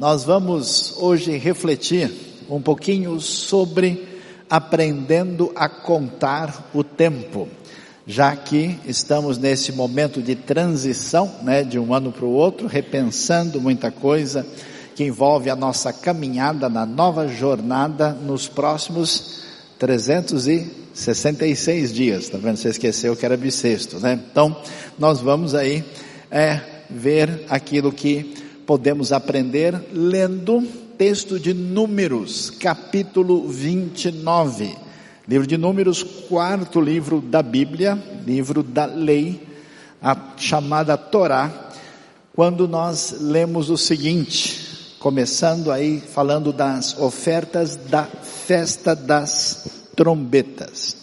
nós vamos hoje refletir um pouquinho sobre aprendendo a contar o tempo, já que estamos nesse momento de transição, né, de um ano para o outro, repensando muita coisa que envolve a nossa caminhada na nova jornada nos próximos 366 dias, tá vendo? Você esqueceu que era bissexto, né? Então, nós vamos aí é, ver aquilo que podemos aprender lendo texto de Números, capítulo 29. Livro de Números, quarto livro da Bíblia, livro da lei, a chamada Torá, quando nós lemos o seguinte, começando aí falando das ofertas da festa das trombetas.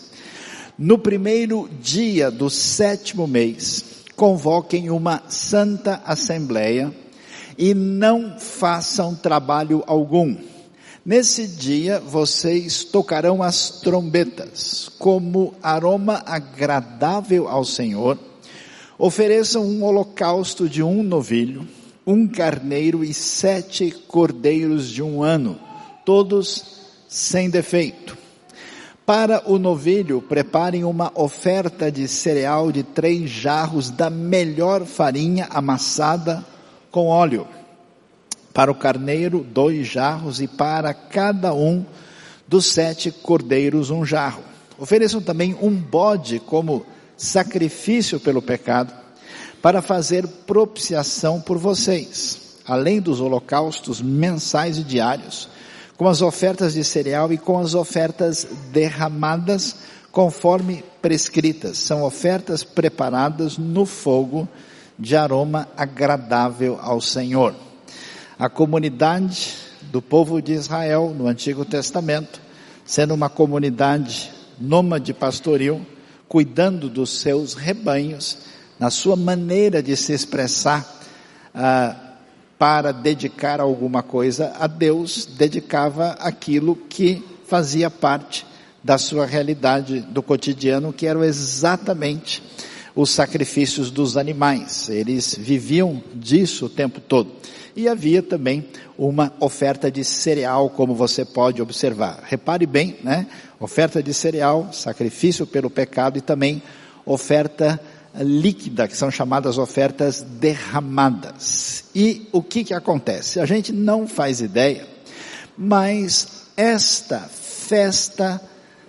No primeiro dia do sétimo mês, convoquem uma santa assembleia e não façam trabalho algum. Nesse dia vocês tocarão as trombetas como aroma agradável ao Senhor. Ofereçam um holocausto de um novilho um carneiro e sete cordeiros de um ano, todos sem defeito. Para o novilho, preparem uma oferta de cereal de três jarros da melhor farinha amassada com óleo. Para o carneiro, dois jarros e para cada um dos sete cordeiros, um jarro. Ofereçam também um bode como sacrifício pelo pecado para fazer propiciação por vocês, além dos holocaustos mensais e diários, com as ofertas de cereal e com as ofertas derramadas conforme prescritas. São ofertas preparadas no fogo de aroma agradável ao Senhor. A comunidade do povo de Israel no Antigo Testamento, sendo uma comunidade nômade pastoril, cuidando dos seus rebanhos, na sua maneira de se expressar ah, para dedicar alguma coisa a Deus, dedicava aquilo que fazia parte da sua realidade do cotidiano, que eram exatamente os sacrifícios dos animais. Eles viviam disso o tempo todo. E havia também uma oferta de cereal, como você pode observar. Repare bem, né? Oferta de cereal, sacrifício pelo pecado e também oferta líquida, que são chamadas ofertas derramadas. E o que que acontece? A gente não faz ideia, mas esta festa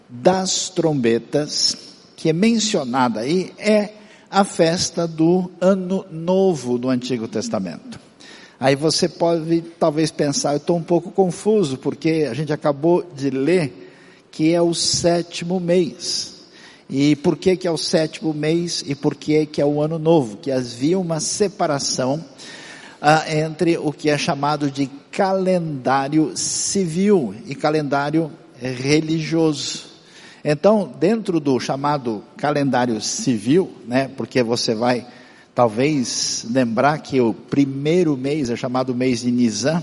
das trombetas, que é mencionada aí, é a festa do Ano Novo do Antigo Testamento. Aí você pode talvez pensar, eu estou um pouco confuso, porque a gente acabou de ler que é o sétimo mês. E por que que é o sétimo mês e por que que é o ano novo? Que havia uma separação ah, entre o que é chamado de calendário civil e calendário religioso. Então, dentro do chamado calendário civil, né, porque você vai talvez lembrar que o primeiro mês é chamado mês de Nisan,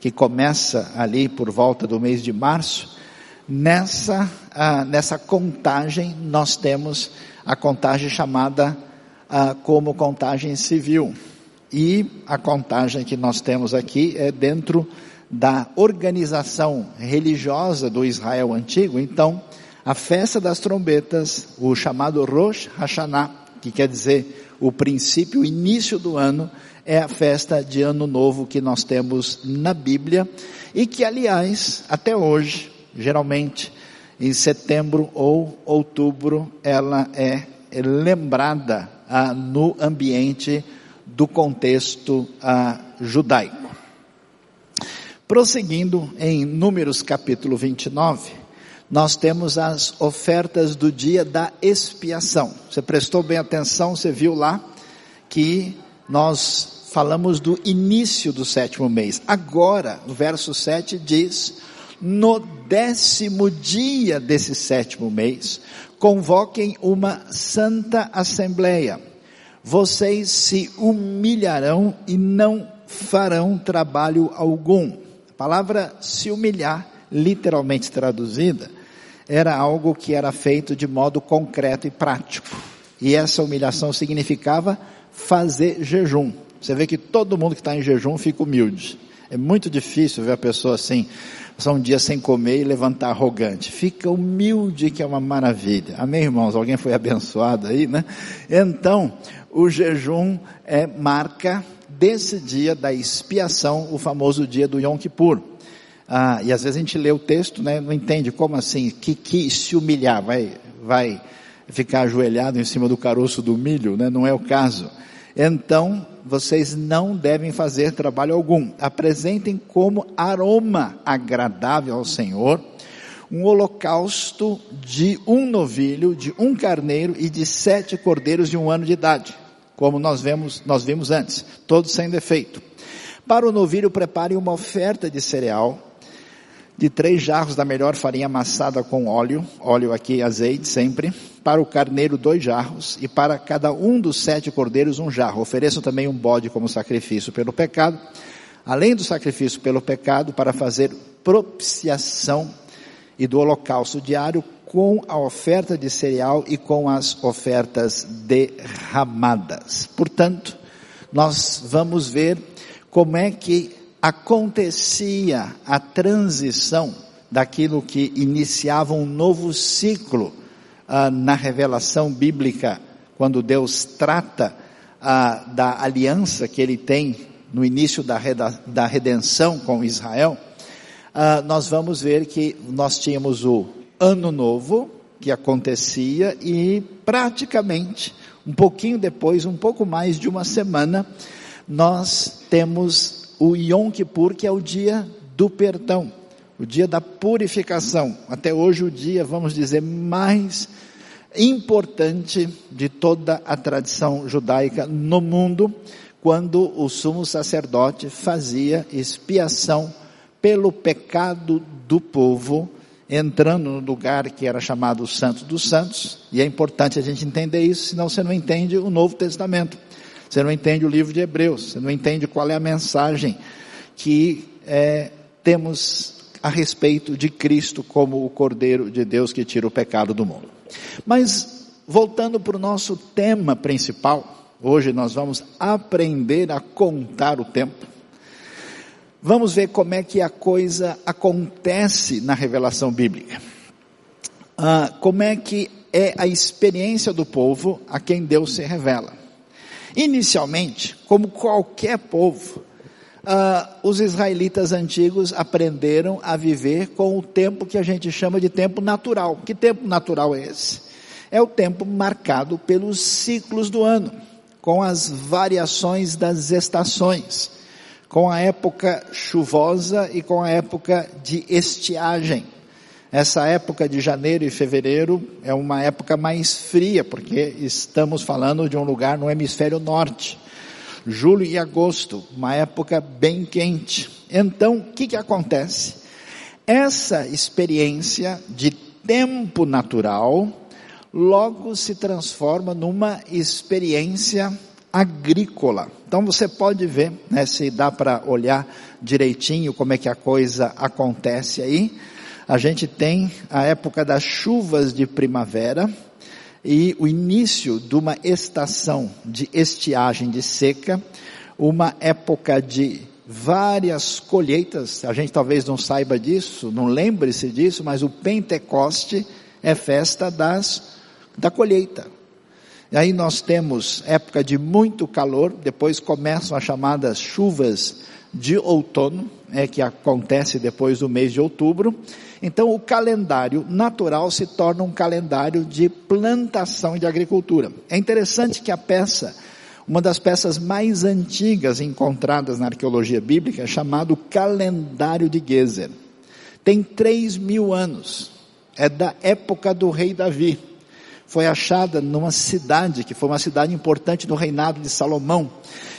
que começa ali por volta do mês de março, Nessa, ah, nessa contagem, nós temos a contagem chamada ah, como contagem civil. E a contagem que nós temos aqui é dentro da organização religiosa do Israel antigo. Então, a festa das trombetas, o chamado Rosh Hashanah, que quer dizer o princípio, o início do ano, é a festa de ano novo que nós temos na Bíblia e que, aliás, até hoje, geralmente em setembro ou outubro, ela é lembrada ah, no ambiente do contexto ah, judaico. Prosseguindo em Números capítulo 29, nós temos as ofertas do dia da expiação. Você prestou bem atenção, você viu lá que nós falamos do início do sétimo mês. Agora, no verso 7 diz: no décimo dia desse sétimo mês, convoquem uma santa assembleia. Vocês se humilharão e não farão trabalho algum. A palavra se humilhar, literalmente traduzida, era algo que era feito de modo concreto e prático. E essa humilhação significava fazer jejum. Você vê que todo mundo que está em jejum fica humilde. É muito difícil ver a pessoa assim, passar um dia sem comer e levantar arrogante. Fica humilde, que é uma maravilha. Amém, irmãos? Alguém foi abençoado aí, né? Então, o jejum é marca desse dia da expiação, o famoso dia do Yom Kippur. Ah, e às vezes a gente lê o texto, né, não entende como assim, que, que se humilhar, vai, vai ficar ajoelhado em cima do caroço do milho, né, não é o caso. Então, vocês não devem fazer trabalho algum. Apresentem como aroma agradável ao Senhor um holocausto de um novilho, de um carneiro e de sete cordeiros de um ano de idade, como nós vemos, nós vimos antes, todos sem defeito. Para o novilho, prepare uma oferta de cereal, de três jarros da melhor farinha amassada com óleo, óleo aqui, azeite sempre, para o carneiro dois jarros, e para cada um dos sete cordeiros um jarro. Ofereçam também um bode como sacrifício pelo pecado, além do sacrifício pelo pecado, para fazer propiciação e do holocausto diário com a oferta de cereal e com as ofertas derramadas. Portanto, nós vamos ver como é que acontecia a transição daquilo que iniciava um novo ciclo ah, na revelação bíblica, quando Deus trata ah, da aliança que ele tem no início da, da redenção com Israel, ah, nós vamos ver que nós tínhamos o ano novo que acontecia e praticamente um pouquinho depois, um pouco mais de uma semana, nós temos o Yom Kippur, que é o dia do perdão, o dia da purificação. Até hoje o dia, vamos dizer, mais importante de toda a tradição judaica no mundo, quando o sumo sacerdote fazia expiação pelo pecado do povo, entrando no lugar que era chamado Santo dos Santos, e é importante a gente entender isso, senão você não entende o Novo Testamento. Você não entende o livro de Hebreus, você não entende qual é a mensagem que é, temos a respeito de Cristo como o Cordeiro de Deus que tira o pecado do mundo. Mas, voltando para o nosso tema principal, hoje nós vamos aprender a contar o tempo. Vamos ver como é que a coisa acontece na revelação bíblica. Ah, como é que é a experiência do povo a quem Deus se revela. Inicialmente, como qualquer povo, uh, os israelitas antigos aprenderam a viver com o tempo que a gente chama de tempo natural. Que tempo natural é esse? É o tempo marcado pelos ciclos do ano, com as variações das estações, com a época chuvosa e com a época de estiagem. Essa época de janeiro e fevereiro é uma época mais fria, porque estamos falando de um lugar no hemisfério norte. Julho e agosto, uma época bem quente. Então, o que, que acontece? Essa experiência de tempo natural logo se transforma numa experiência agrícola. Então você pode ver, né, se dá para olhar direitinho como é que a coisa acontece aí a gente tem a época das chuvas de primavera e o início de uma estação de estiagem de seca, uma época de várias colheitas, a gente talvez não saiba disso, não lembre-se disso, mas o Pentecoste é festa das, da colheita. E aí nós temos época de muito calor, depois começam as chamadas chuvas de outono, é que acontece depois do mês de outubro, então o calendário natural se torna um calendário de plantação de agricultura. É interessante que a peça, uma das peças mais antigas encontradas na arqueologia bíblica, é chamado calendário de Gezer. Tem três mil anos. É da época do rei Davi. Foi achada numa cidade, que foi uma cidade importante no reinado de Salomão,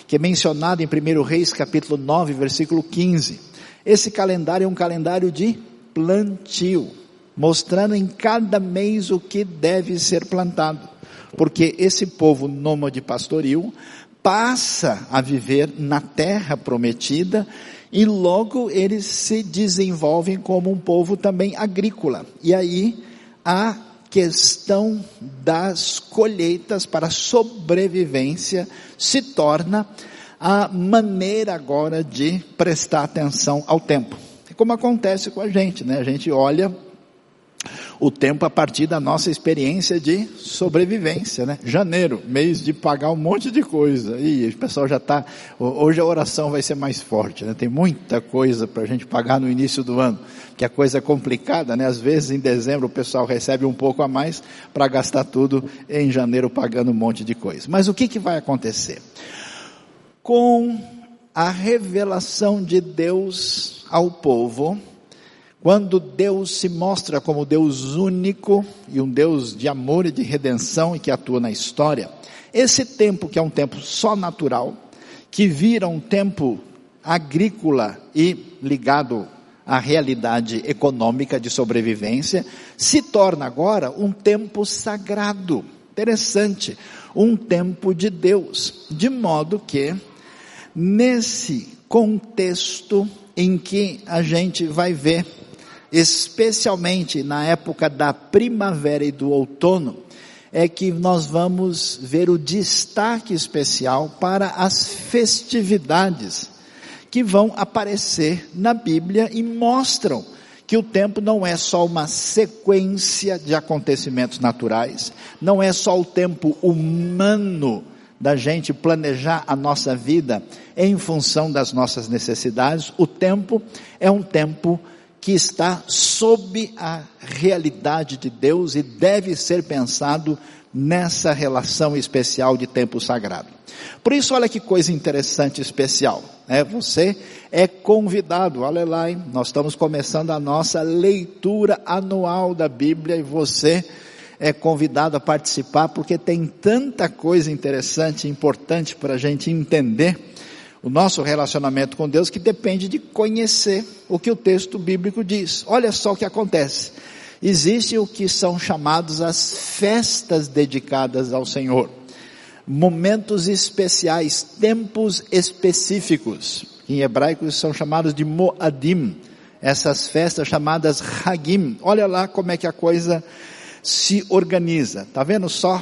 que é mencionada em 1 Reis capítulo 9, versículo 15. Esse calendário é um calendário de plantio, mostrando em cada mês o que deve ser plantado. Porque esse povo nômade pastoril passa a viver na terra prometida e logo eles se desenvolvem como um povo também agrícola. E aí a questão das colheitas para sobrevivência se torna a maneira agora de prestar atenção ao tempo. Como acontece com a gente, né? A gente olha o tempo a partir da nossa experiência de sobrevivência, né? Janeiro, mês de pagar um monte de coisa. E o pessoal já está. Hoje a oração vai ser mais forte, né? Tem muita coisa para a gente pagar no início do ano, que a coisa é complicada, né? Às vezes em dezembro o pessoal recebe um pouco a mais para gastar tudo em janeiro pagando um monte de coisa. Mas o que, que vai acontecer? Com a revelação de Deus ao povo, quando Deus se mostra como Deus único e um Deus de amor e de redenção e que atua na história, esse tempo que é um tempo só natural, que vira um tempo agrícola e ligado à realidade econômica de sobrevivência, se torna agora um tempo sagrado. Interessante, um tempo de Deus, de modo que nesse contexto em que a gente vai ver especialmente na época da primavera e do outono, é que nós vamos ver o destaque especial para as festividades que vão aparecer na Bíblia e mostram que o tempo não é só uma sequência de acontecimentos naturais, não é só o tempo humano da gente planejar a nossa vida em função das nossas necessidades, o tempo é um tempo que está sob a realidade de Deus e deve ser pensado nessa relação especial de tempo sagrado. Por isso, olha que coisa interessante especial. Né? Você é convidado, olha lá, hein? nós estamos começando a nossa leitura anual da Bíblia e você é convidado a participar porque tem tanta coisa interessante e importante para a gente entender o nosso relacionamento com Deus que depende de conhecer o que o texto bíblico diz. Olha só o que acontece. Existe o que são chamados as festas dedicadas ao Senhor. Momentos especiais, tempos específicos. Em hebraico são chamados de Moadim. Essas festas chamadas Hagim. Olha lá como é que a coisa se organiza. Tá vendo só?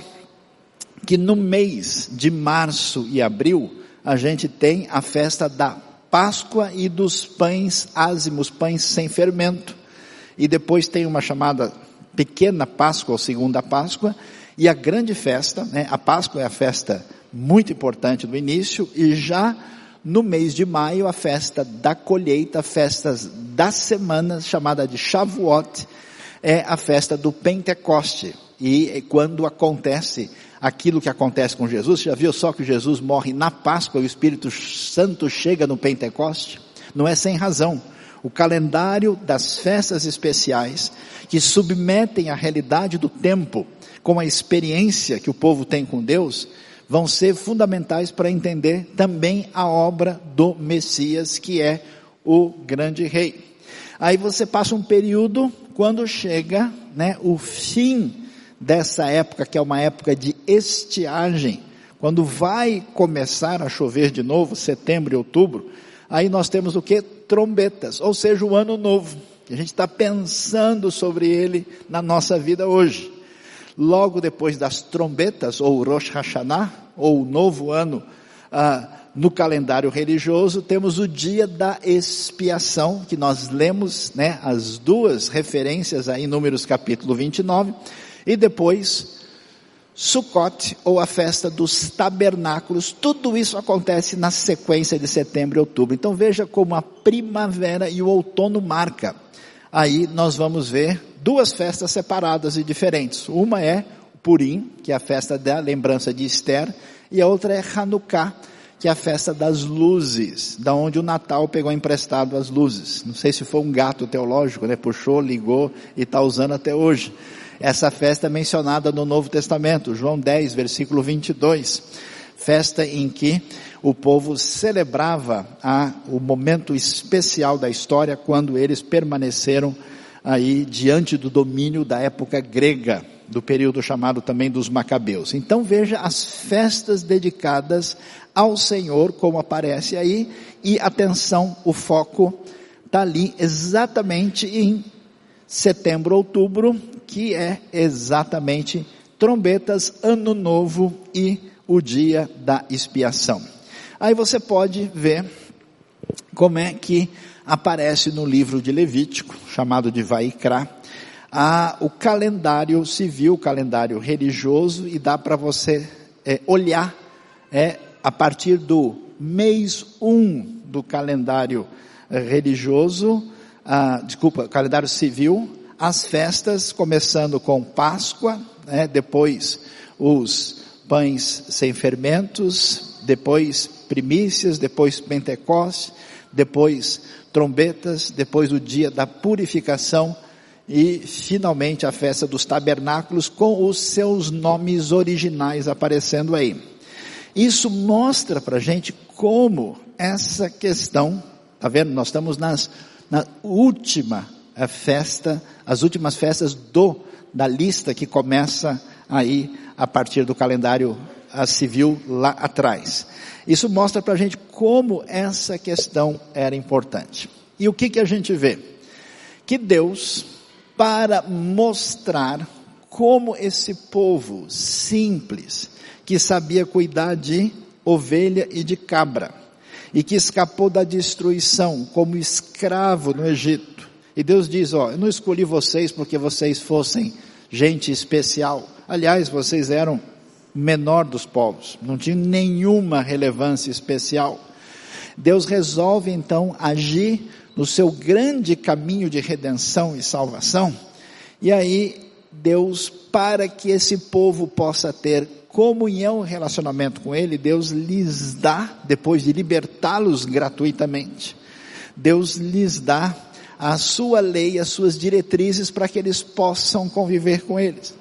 Que no mês de março e abril, a gente tem a festa da Páscoa e dos pães ázimos, pães sem fermento. E depois tem uma chamada pequena Páscoa ou segunda Páscoa. E a grande festa, né? A Páscoa é a festa muito importante do início e já no mês de maio a festa da colheita, festas das semanas, chamada de Shavuot, é a festa do Pentecoste. E quando acontece aquilo que acontece com Jesus. Já viu só que Jesus morre na Páscoa e o Espírito Santo chega no Pentecoste? Não é sem razão. O calendário das festas especiais que submetem a realidade do tempo com a experiência que o povo tem com Deus vão ser fundamentais para entender também a obra do Messias, que é o grande rei. Aí você passa um período quando chega, né, o fim dessa época, que é uma época de estiagem, quando vai começar a chover de novo, setembro e outubro, aí nós temos o que? Trombetas, ou seja, o ano novo. A gente está pensando sobre ele na nossa vida hoje. Logo depois das trombetas, ou Rosh Hashanah, ou o novo ano, ah, no calendário religioso, temos o dia da expiação, que nós lemos, né, as duas referências aí em Números capítulo 29, e depois, Sukkot, ou a festa dos tabernáculos, tudo isso acontece na sequência de setembro e outubro. Então veja como a primavera e o outono marca. Aí nós vamos ver duas festas separadas e diferentes. Uma é Purim, que é a festa da lembrança de Esther, e a outra é Hanukkah, que é a festa das luzes, da onde o Natal pegou emprestado as luzes. Não sei se foi um gato teológico, né? Puxou, ligou e está usando até hoje. Essa festa é mencionada no Novo Testamento, João 10, versículo 22. Festa em que o povo celebrava a, o momento especial da história quando eles permaneceram aí diante do domínio da época grega, do período chamado também dos Macabeus. Então veja as festas dedicadas ao Senhor, como aparece aí, e atenção, o foco está ali exatamente em setembro, outubro, que é exatamente trombetas, ano novo e o dia da expiação. Aí você pode ver como é que aparece no livro de Levítico, chamado de Vaikra, a, o calendário civil, o calendário religioso, e dá para você é, olhar é, a partir do mês 1 um do calendário é, religioso, ah, desculpa, calendário civil, as festas, começando com Páscoa, né, depois os pães sem fermentos, depois primícias, depois Pentecostes, depois trombetas, depois o dia da purificação e finalmente a festa dos tabernáculos com os seus nomes originais aparecendo aí. Isso mostra para gente como essa questão, tá vendo? Nós estamos nas, na última eh, festa, as últimas festas do da lista que começa aí a partir do calendário civil lá atrás. Isso mostra para a gente como essa questão era importante. E o que que a gente vê? Que Deus, para mostrar como esse povo simples, que sabia cuidar de ovelha e de cabra, e que escapou da destruição como escravo no Egito. E Deus diz, ó, eu não escolhi vocês porque vocês fossem gente especial. Aliás, vocês eram menor dos povos, não tinham nenhuma relevância especial. Deus resolve então agir no seu grande caminho de redenção e salvação. E aí, Deus, para que esse povo possa ter comunhão e relacionamento com Ele, Deus lhes dá, depois de libertá-los gratuitamente, Deus lhes dá a sua lei, as suas diretrizes para que eles possam conviver com eles.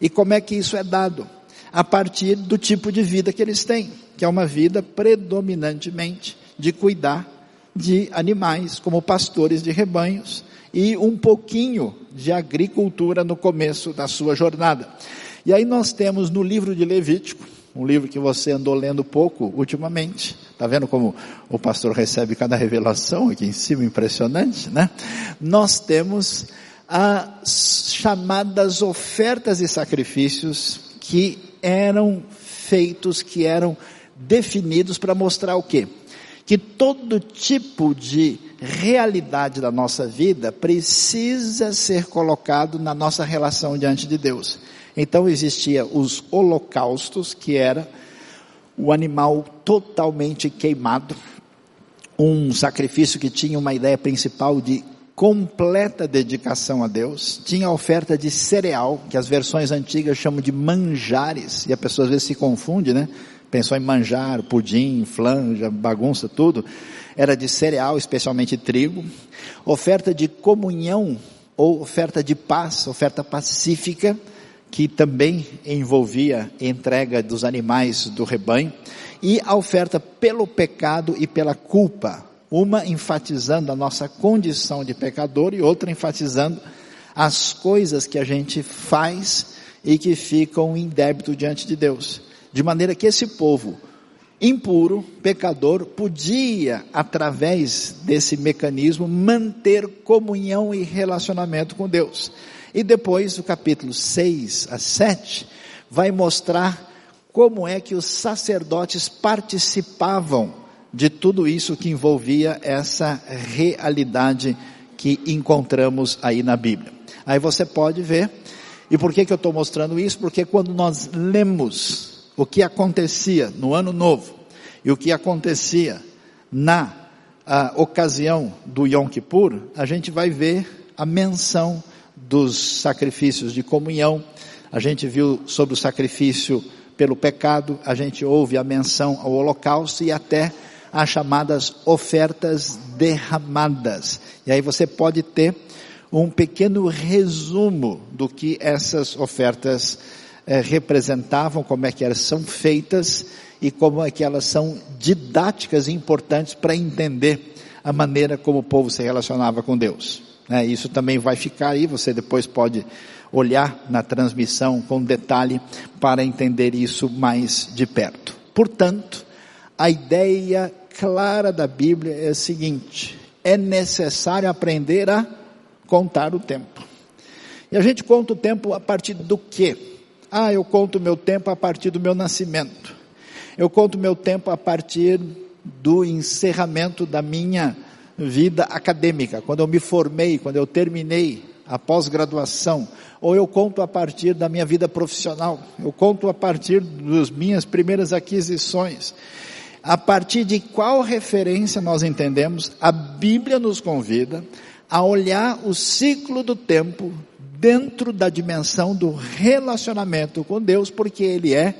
E como é que isso é dado? A partir do tipo de vida que eles têm, que é uma vida predominantemente de cuidar de animais, como pastores de rebanhos, e um pouquinho de agricultura no começo da sua jornada. E aí nós temos no livro de Levítico, um livro que você andou lendo pouco ultimamente. Está vendo como o pastor recebe cada revelação aqui em cima, impressionante, né? Nós temos as chamadas ofertas e sacrifícios que eram feitos, que eram definidos para mostrar o quê? Que todo tipo de realidade da nossa vida precisa ser colocado na nossa relação diante de Deus. Então existia os holocaustos, que era o animal totalmente queimado, um sacrifício que tinha uma ideia principal de completa dedicação a Deus, tinha a oferta de cereal, que as versões antigas chamam de manjares, e a pessoa às vezes se confunde, né? Pensou em manjar, pudim, flanja, bagunça, tudo. Era de cereal, especialmente trigo. Oferta de comunhão, ou oferta de paz, oferta pacífica, que também envolvia entrega dos animais do rebanho, e a oferta pelo pecado e pela culpa, uma enfatizando a nossa condição de pecador e outra enfatizando as coisas que a gente faz e que ficam em débito diante de Deus. De maneira que esse povo impuro, pecador, podia, através desse mecanismo, manter comunhão e relacionamento com Deus. E depois, o capítulo 6 a 7, vai mostrar como é que os sacerdotes participavam de tudo isso que envolvia essa realidade que encontramos aí na Bíblia. Aí você pode ver, e por que que eu estou mostrando isso? Porque quando nós lemos o que acontecia no ano novo e o que acontecia na ocasião do Yom Kippur, a gente vai ver a menção dos sacrifícios de comunhão, a gente viu sobre o sacrifício pelo pecado, a gente ouve a menção ao holocausto e até as chamadas ofertas derramadas. E aí você pode ter um pequeno resumo do que essas ofertas eh, representavam, como é que elas são feitas e como é que elas são didáticas e importantes para entender a maneira como o povo se relacionava com Deus. Né? Isso também vai ficar aí, você depois pode olhar na transmissão com detalhe para entender isso mais de perto. Portanto, a ideia clara da Bíblia é a seguinte: é necessário aprender a contar o tempo. E a gente conta o tempo a partir do quê? Ah, eu conto o meu tempo a partir do meu nascimento. Eu conto o meu tempo a partir do encerramento da minha vida acadêmica, quando eu me formei, quando eu terminei a pós-graduação, ou eu conto a partir da minha vida profissional, eu conto a partir das minhas primeiras aquisições. A partir de qual referência nós entendemos, a Bíblia nos convida a olhar o ciclo do tempo dentro da dimensão do relacionamento com Deus, porque Ele é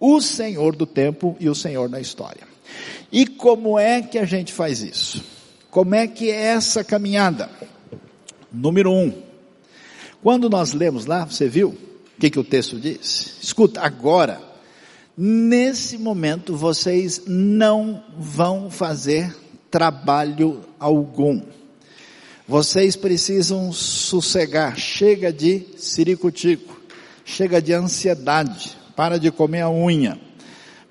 o Senhor do tempo e o Senhor da história. E como é que a gente faz isso? Como é que é essa caminhada? Número um, quando nós lemos lá, você viu o que, que o texto diz? Escuta, agora, nesse momento vocês não vão fazer trabalho algum. Vocês precisam sossegar, chega de ciricutico, chega de ansiedade, para de comer a unha,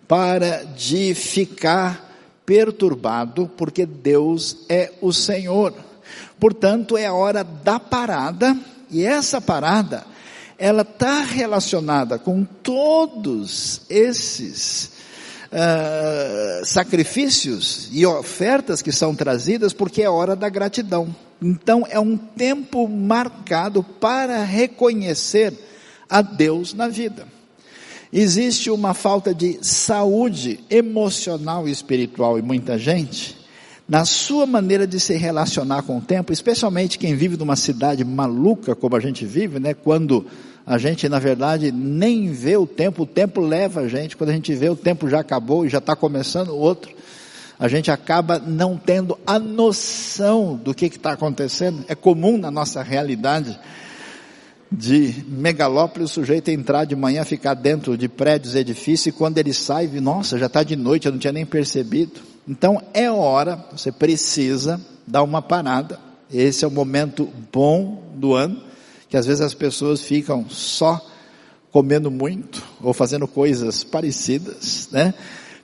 para de ficar perturbado, porque Deus é o Senhor. Portanto, é a hora da parada, e essa parada, ela está relacionada com todos esses uh, sacrifícios e ofertas que são trazidas, porque é hora da gratidão. Então é um tempo marcado para reconhecer a Deus na vida. Existe uma falta de saúde emocional e espiritual em muita gente, na sua maneira de se relacionar com o tempo, especialmente quem vive numa cidade maluca como a gente vive, né? Quando a gente, na verdade, nem vê o tempo, o tempo leva a gente, quando a gente vê o tempo já acabou e já está começando outro a gente acaba não tendo a noção do que está acontecendo. É comum na nossa realidade de megalópole o sujeito entrar de manhã, ficar dentro de prédios, edifícios, e quando ele sai, nossa, já está de noite, eu não tinha nem percebido. Então é hora, você precisa dar uma parada. Esse é o momento bom do ano, que às vezes as pessoas ficam só comendo muito ou fazendo coisas parecidas, né?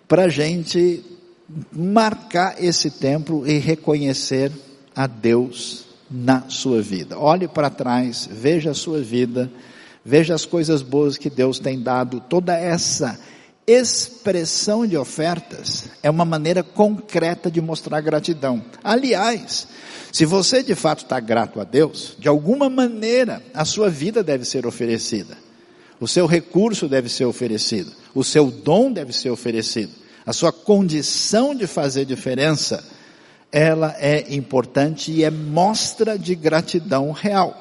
Para gente marcar esse tempo e reconhecer a Deus na sua vida. Olhe para trás, veja a sua vida, veja as coisas boas que Deus tem dado, toda essa expressão de ofertas é uma maneira concreta de mostrar gratidão. Aliás, se você de fato está grato a Deus, de alguma maneira a sua vida deve ser oferecida, o seu recurso deve ser oferecido, o seu dom deve ser oferecido a sua condição de fazer diferença, ela é importante e é mostra de gratidão real.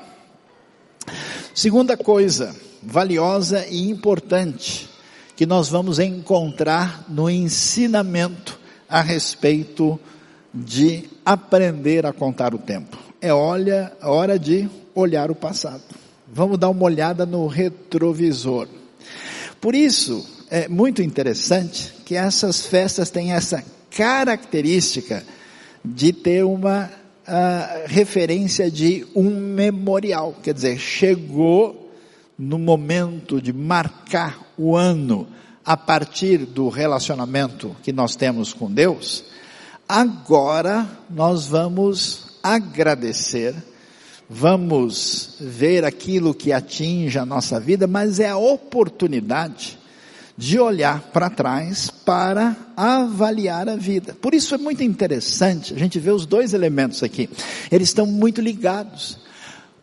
Segunda coisa, valiosa e importante, que nós vamos encontrar no ensinamento a respeito de aprender a contar o tempo. É olha, hora de olhar o passado. Vamos dar uma olhada no retrovisor. Por isso, é muito interessante que essas festas têm essa característica de ter uma uh, referência de um memorial, quer dizer, chegou no momento de marcar o ano a partir do relacionamento que nós temos com Deus, agora nós vamos agradecer, vamos ver aquilo que atinge a nossa vida, mas é a oportunidade de olhar para trás para avaliar a vida. Por isso é muito interessante a gente ver os dois elementos aqui. Eles estão muito ligados.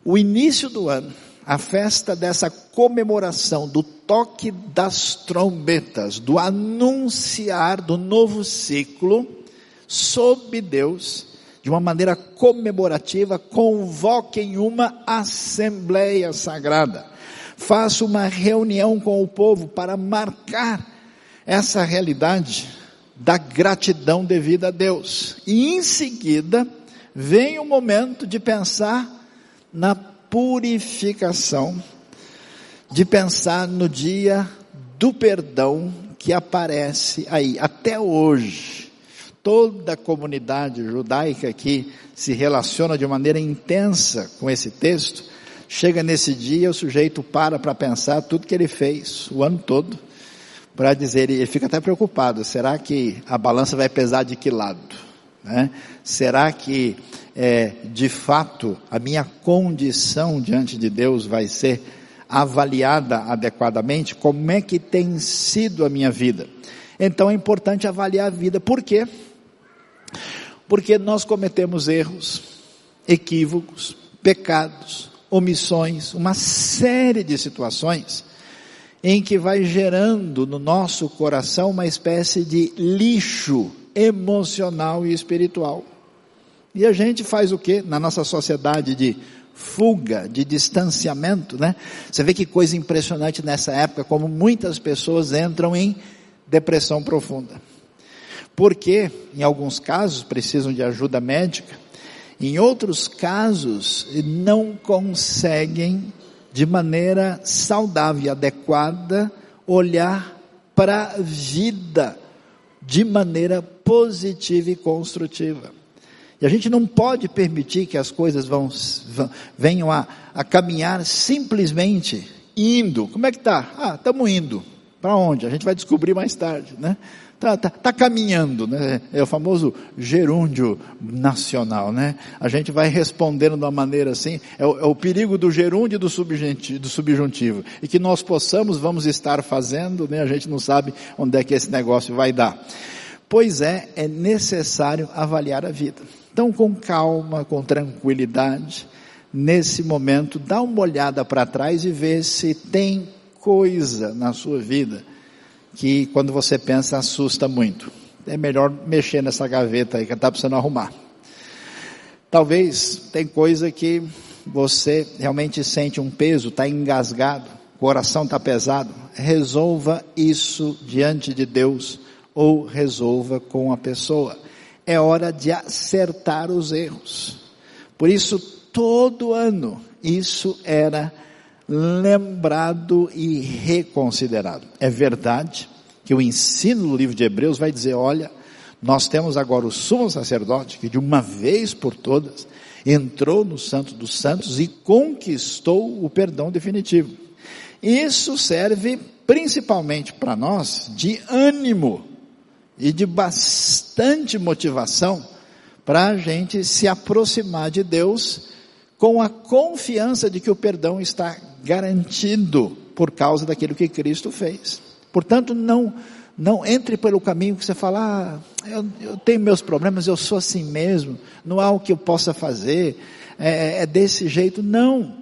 O início do ano, a festa dessa comemoração do toque das trombetas, do anunciar do novo ciclo sob Deus, de uma maneira comemorativa, convoquem uma assembleia sagrada faça uma reunião com o povo para marcar essa realidade da gratidão devida a Deus. E em seguida, vem o momento de pensar na purificação, de pensar no dia do perdão que aparece aí. Até hoje, toda a comunidade judaica que se relaciona de maneira intensa com esse texto, Chega nesse dia, o sujeito para para pensar tudo que ele fez o ano todo, para dizer, ele fica até preocupado, será que a balança vai pesar de que lado? Né? Será que, é, de fato, a minha condição diante de Deus vai ser avaliada adequadamente? Como é que tem sido a minha vida? Então é importante avaliar a vida. Por quê? Porque nós cometemos erros, equívocos, pecados, omissões, uma série de situações em que vai gerando no nosso coração uma espécie de lixo emocional e espiritual. E a gente faz o que na nossa sociedade de fuga, de distanciamento, né? Você vê que coisa impressionante nessa época, como muitas pessoas entram em depressão profunda. Porque, em alguns casos, precisam de ajuda médica, em outros casos, não conseguem, de maneira saudável e adequada, olhar para a vida de maneira positiva e construtiva. E a gente não pode permitir que as coisas vão, vão venham a, a caminhar simplesmente indo. Como é que tá? Ah, estamos indo. Para onde? A gente vai descobrir mais tarde, né? Tá, tá, tá, caminhando, né? É o famoso gerúndio nacional, né? A gente vai respondendo de uma maneira assim, é o, é o perigo do gerúndio e do, do subjuntivo. E que nós possamos, vamos estar fazendo, né? A gente não sabe onde é que esse negócio vai dar. Pois é, é necessário avaliar a vida. Então, com calma, com tranquilidade, nesse momento, dá uma olhada para trás e vê se tem coisa na sua vida que quando você pensa assusta muito. É melhor mexer nessa gaveta aí que está precisando arrumar. Talvez tem coisa que você realmente sente um peso, está engasgado, o coração está pesado. Resolva isso diante de Deus ou resolva com a pessoa. É hora de acertar os erros. Por isso, todo ano, isso era lembrado e reconsiderado. É verdade que o ensino do livro de Hebreus vai dizer, olha, nós temos agora o sumo sacerdote que de uma vez por todas entrou no Santo dos Santos e conquistou o perdão definitivo. Isso serve principalmente para nós de ânimo e de bastante motivação para a gente se aproximar de Deus com a confiança de que o perdão está garantido por causa daquilo que Cristo fez. Portanto, não não entre pelo caminho que você fala, ah, eu, eu, tenho meus problemas, eu sou assim mesmo, não há o que eu possa fazer, é, é desse jeito. Não.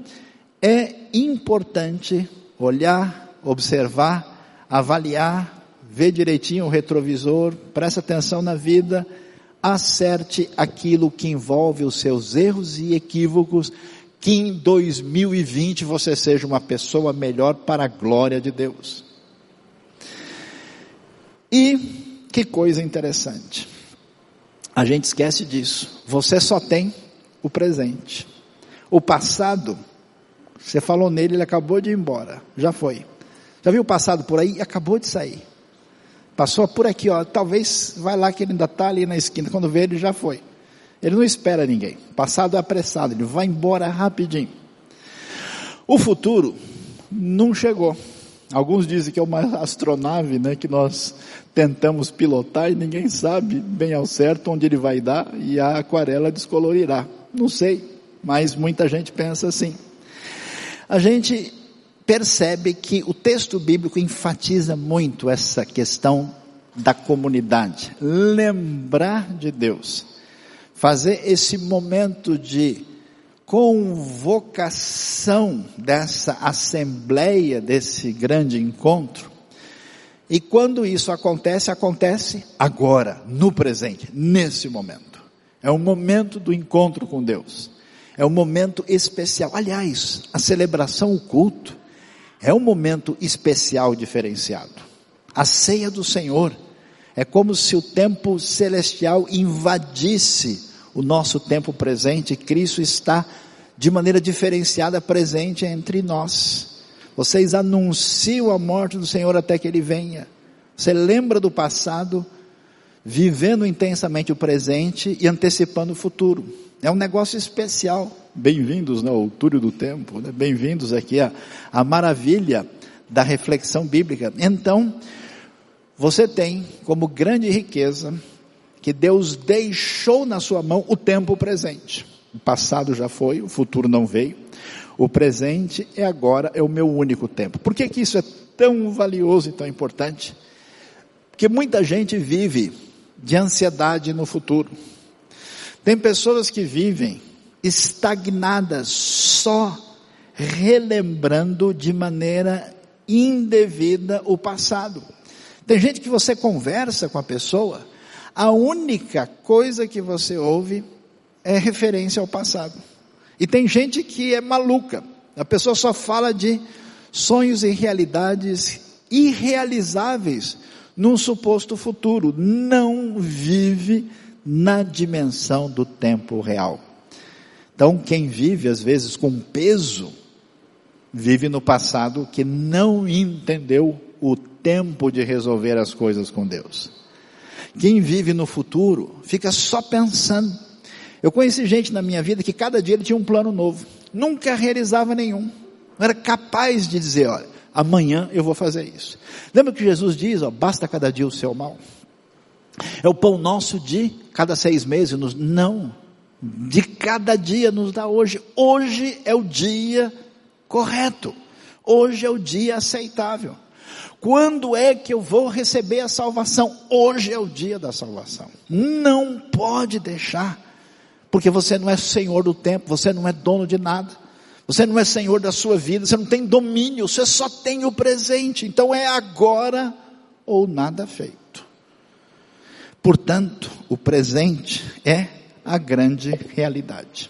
É importante olhar, observar, avaliar, ver direitinho o retrovisor, preste atenção na vida, acerte aquilo que envolve os seus erros e equívocos, que em 2020 você seja uma pessoa melhor para a glória de Deus. E que coisa interessante. A gente esquece disso. Você só tem o presente. O passado, você falou nele, ele acabou de ir embora. Já foi. Já viu o passado por aí? Acabou de sair. Passou por aqui, ó. Talvez vai lá que ele ainda está ali na esquina. Quando vê, ele já foi. Ele não espera ninguém. Passado é apressado, ele vai embora rapidinho. O futuro não chegou. Alguns dizem que é uma astronave, né, que nós tentamos pilotar e ninguém sabe bem ao certo onde ele vai dar e a aquarela descolorirá. Não sei, mas muita gente pensa assim. A gente percebe que o texto bíblico enfatiza muito essa questão da comunidade. Lembrar de Deus. Fazer esse momento de convocação dessa assembleia, desse grande encontro. E quando isso acontece, acontece agora, no presente, nesse momento. É o momento do encontro com Deus. É um momento especial. Aliás, a celebração, o culto, é um momento especial diferenciado. A ceia do Senhor é como se o tempo celestial invadisse o nosso tempo presente. Cristo está de maneira diferenciada presente entre nós. Vocês anunciam a morte do Senhor até que Ele venha. Você lembra do passado, vivendo intensamente o presente e antecipando o futuro. É um negócio especial. Bem-vindos né, ao Túlio do Tempo, né? bem-vindos aqui à, à maravilha da reflexão bíblica. Então, você tem como grande riqueza que Deus deixou na sua mão o tempo presente. O passado já foi, o futuro não veio. O presente é agora, é o meu único tempo. Por que, que isso é tão valioso e tão importante? Porque muita gente vive de ansiedade no futuro. Tem pessoas que vivem estagnadas só relembrando de maneira indevida o passado. Tem gente que você conversa com a pessoa, a única coisa que você ouve é referência ao passado. E tem gente que é maluca, a pessoa só fala de sonhos e realidades irrealizáveis num suposto futuro, não vive na dimensão do tempo real. Então, quem vive às vezes com peso, vive no passado que não entendeu o tempo de resolver as coisas com Deus. Quem vive no futuro fica só pensando. Eu conheci gente na minha vida que cada dia ele tinha um plano novo, nunca realizava nenhum, não era capaz de dizer, olha, amanhã eu vou fazer isso. Lembra que Jesus diz, ó, basta cada dia o seu mal? É o pão nosso de cada seis meses, nos, não, de cada dia nos dá hoje. Hoje é o dia correto. Hoje é o dia aceitável. Quando é que eu vou receber a salvação? Hoje é o dia da salvação. Não pode deixar, porque você não é senhor do tempo, você não é dono de nada. Você não é senhor da sua vida, você não tem domínio, você só tem o presente. Então é agora ou nada feito. Portanto, o presente é a grande realidade.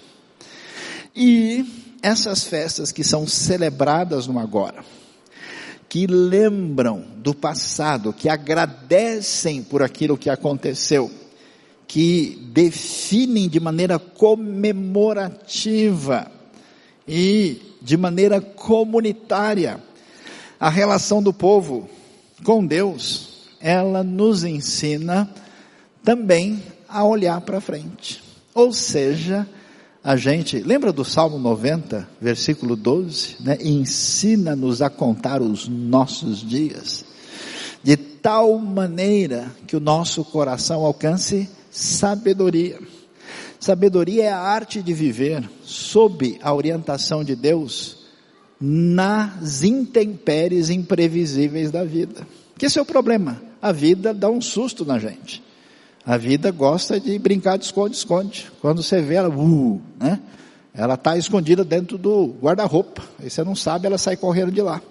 E essas festas que são celebradas no agora, que lembram do passado, que agradecem por aquilo que aconteceu, que definem de maneira comemorativa e de maneira comunitária a relação do povo com Deus, ela nos ensina também a olhar para frente. Ou seja, a gente, lembra do Salmo 90, versículo 12, né? Ensina-nos a contar os nossos dias, de tal maneira que o nosso coração alcance sabedoria. Sabedoria é a arte de viver sob a orientação de Deus nas intempéries imprevisíveis da vida. Que esse é o problema. A vida dá um susto na gente. A vida gosta de brincar de esconde-esconde. Quando você vê ela, uh, né? Ela está escondida dentro do guarda-roupa. Aí você não sabe, ela sai correndo de lá.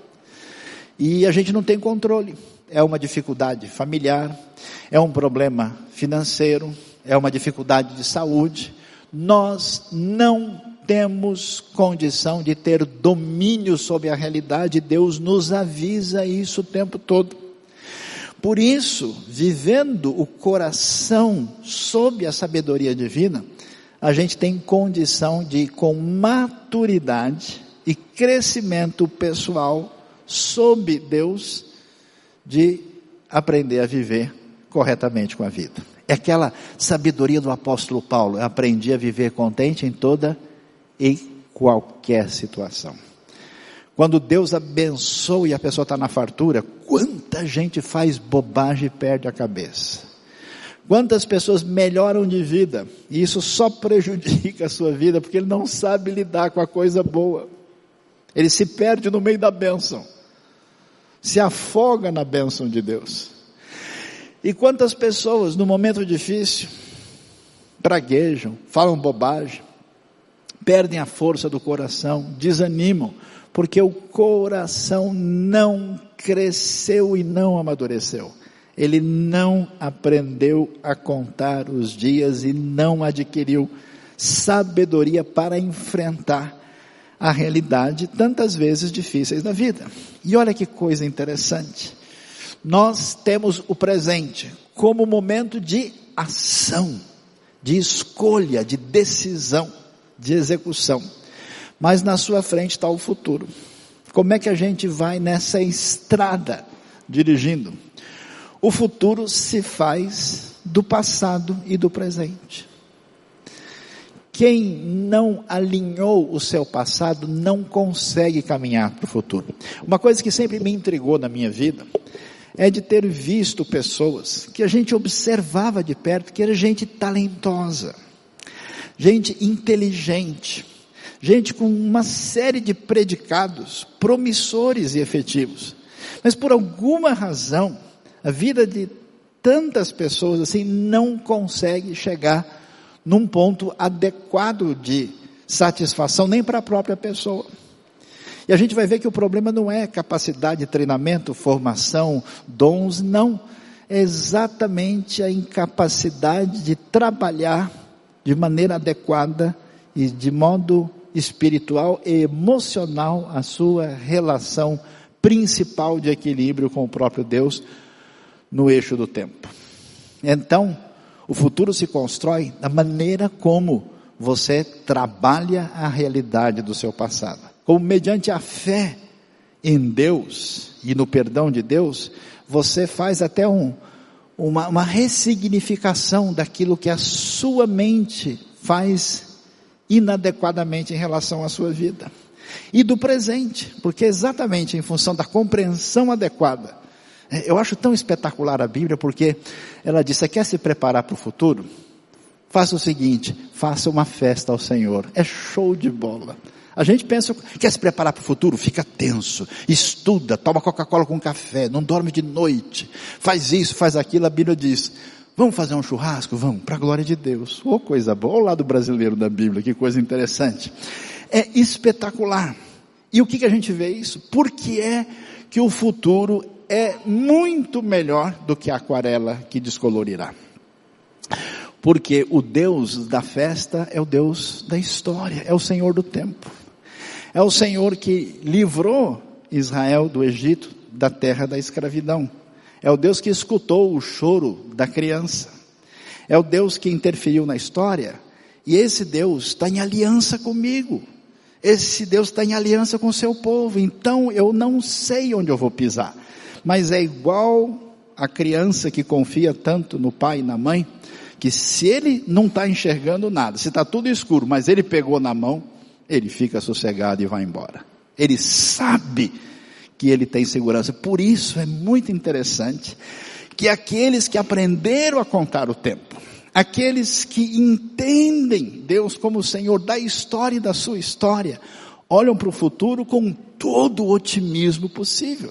E a gente não tem controle. É uma dificuldade familiar, é um problema financeiro, é uma dificuldade de saúde, nós não temos condição de ter domínio sobre a realidade, Deus nos avisa isso o tempo todo. Por isso, vivendo o coração sob a sabedoria divina, a gente tem condição de, com maturidade e crescimento pessoal sob Deus, de aprender a viver corretamente com a vida. É aquela sabedoria do apóstolo Paulo. Aprendi a viver contente em toda e qualquer situação. Quando Deus abençoa e a pessoa está na fartura, quanta gente faz bobagem e perde a cabeça. Quantas pessoas melhoram de vida e isso só prejudica a sua vida porque ele não sabe lidar com a coisa boa. Ele se perde no meio da bênção, se afoga na bênção de Deus. E quantas pessoas no momento difícil praguejam, falam bobagem, perdem a força do coração, desanimam, porque o coração não cresceu e não amadureceu. Ele não aprendeu a contar os dias e não adquiriu sabedoria para enfrentar a realidade tantas vezes difíceis da vida. E olha que coisa interessante nós temos o presente como momento de ação, de escolha, de decisão, de execução. Mas na sua frente está o futuro. Como é que a gente vai nessa estrada dirigindo? O futuro se faz do passado e do presente. Quem não alinhou o seu passado não consegue caminhar para o futuro. Uma coisa que sempre me intrigou na minha vida é de ter visto pessoas que a gente observava de perto, que era gente talentosa, gente inteligente, gente com uma série de predicados promissores e efetivos. Mas por alguma razão, a vida de tantas pessoas assim não conseguem chegar num ponto adequado de satisfação nem para a própria pessoa. E a gente vai ver que o problema não é capacidade, treinamento, formação, dons, não. É exatamente a incapacidade de trabalhar de maneira adequada e de modo espiritual e emocional a sua relação principal de equilíbrio com o próprio Deus no eixo do tempo. Então, o futuro se constrói da maneira como você trabalha a realidade do seu passado. Como mediante a fé em Deus e no perdão de Deus, você faz até um, uma, uma ressignificação daquilo que a sua mente faz inadequadamente em relação à sua vida. E do presente, porque exatamente em função da compreensão adequada. É, eu acho tão espetacular a Bíblia porque ela diz: você quer se preparar para o futuro? Faça o seguinte, faça uma festa ao Senhor. É show de bola. A gente pensa, quer se preparar para o futuro? Fica tenso, estuda, toma Coca-Cola com café, não dorme de noite, faz isso, faz aquilo. A Bíblia diz: Vamos fazer um churrasco? Vamos, para a glória de Deus. Oh, coisa boa. Olha o lado brasileiro da Bíblia, que coisa interessante. É espetacular. E o que, que a gente vê isso? Porque é que o futuro é muito melhor do que a aquarela que descolorirá. Porque o Deus da festa é o Deus da história, é o Senhor do tempo. É o Senhor que livrou Israel do Egito, da terra da escravidão. É o Deus que escutou o choro da criança. É o Deus que interferiu na história. E esse Deus está em aliança comigo. Esse Deus está em aliança com o seu povo. Então eu não sei onde eu vou pisar. Mas é igual a criança que confia tanto no pai e na mãe, que se ele não está enxergando nada, se está tudo escuro, mas ele pegou na mão, ele fica sossegado e vai embora. Ele sabe que ele tem segurança. Por isso é muito interessante que aqueles que aprenderam a contar o tempo, aqueles que entendem Deus como o Senhor da história e da sua história, olham para o futuro com todo o otimismo possível.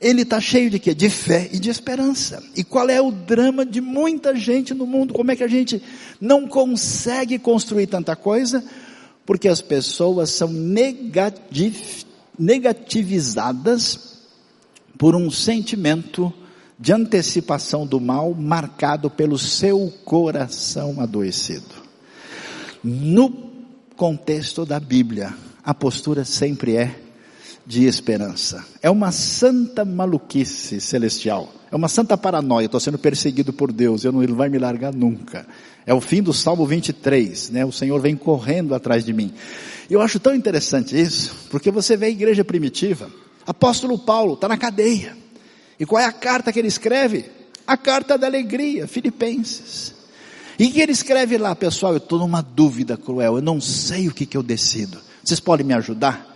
Ele está cheio de quê? De fé e de esperança. E qual é o drama de muita gente no mundo? Como é que a gente não consegue construir tanta coisa? Porque as pessoas são negativas negativizadas por um sentimento de antecipação do mal marcado pelo seu coração adoecido. No contexto da Bíblia, a postura sempre é de esperança. É uma santa maluquice celestial. É uma santa paranoia. Estou sendo perseguido por Deus. Eu não, ele vai me largar nunca. É o fim do Salmo 23, né? O Senhor vem correndo atrás de mim. Eu acho tão interessante isso, porque você vê a igreja primitiva. Apóstolo Paulo está na cadeia. E qual é a carta que ele escreve? A carta da alegria, Filipenses. E que ele escreve lá, pessoal, eu estou numa dúvida cruel, eu não sei o que, que eu decido. Vocês podem me ajudar?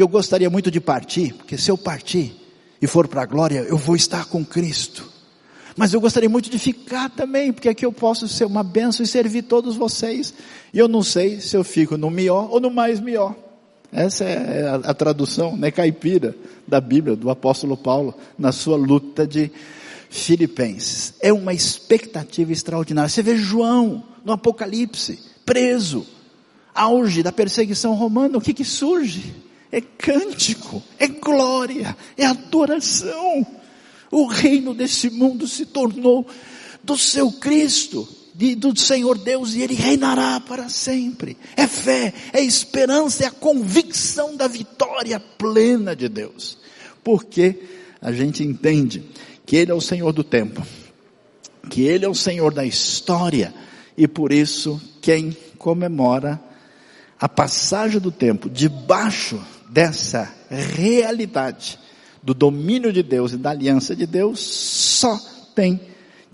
Porque eu gostaria muito de partir, porque se eu partir e for para a glória, eu vou estar com Cristo. Mas eu gostaria muito de ficar também, porque aqui eu posso ser uma bênção e servir todos vocês. E eu não sei se eu fico no melhor ou no mais melhor. Essa é a, a tradução, né, caipira da Bíblia, do apóstolo Paulo, na sua luta de Filipenses. É uma expectativa extraordinária. Você vê João no Apocalipse, preso, auge da perseguição romana, o que que surge? É cântico, é glória, é adoração. O reino desse mundo se tornou do seu Cristo, de, do Senhor Deus, e Ele reinará para sempre. É fé, é esperança, é a convicção da vitória plena de Deus. Porque a gente entende que Ele é o Senhor do tempo, que Ele é o Senhor da história, e por isso quem comemora a passagem do tempo debaixo dessa realidade do domínio de Deus e da aliança de Deus, só tem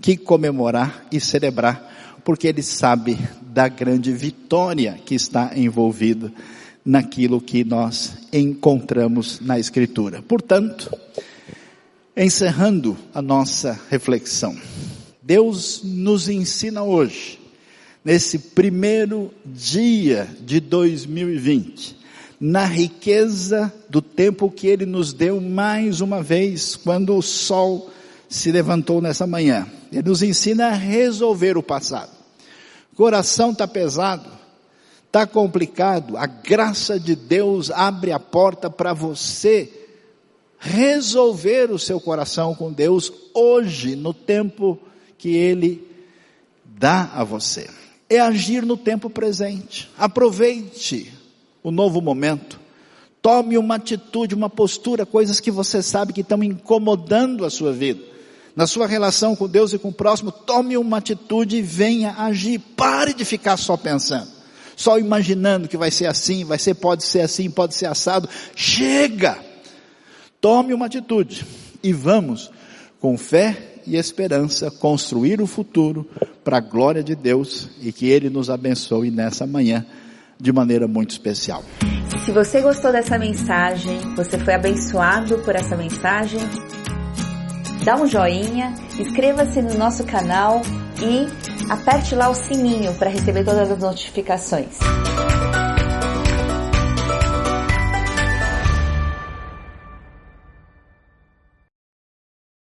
que comemorar e celebrar, porque ele sabe da grande vitória que está envolvida naquilo que nós encontramos na Escritura. Portanto, encerrando a nossa reflexão, Deus nos ensina hoje, nesse primeiro dia de 2020, na riqueza do tempo que Ele nos deu mais uma vez, quando o sol se levantou nessa manhã. Ele nos ensina a resolver o passado. O coração está pesado, está complicado. A graça de Deus abre a porta para você resolver o seu coração com Deus hoje, no tempo que Ele dá a você. É agir no tempo presente. Aproveite o novo momento. Tome uma atitude, uma postura, coisas que você sabe que estão incomodando a sua vida. Na sua relação com Deus e com o próximo, tome uma atitude e venha agir. Pare de ficar só pensando. Só imaginando que vai ser assim, vai ser, pode ser assim, pode ser assado. Chega! Tome uma atitude e vamos, com fé e esperança, construir o futuro para a glória de Deus e que Ele nos abençoe nessa manhã de maneira muito especial. Se você gostou dessa mensagem, você foi abençoado por essa mensagem, dá um joinha, inscreva-se no nosso canal e aperte lá o sininho para receber todas as notificações.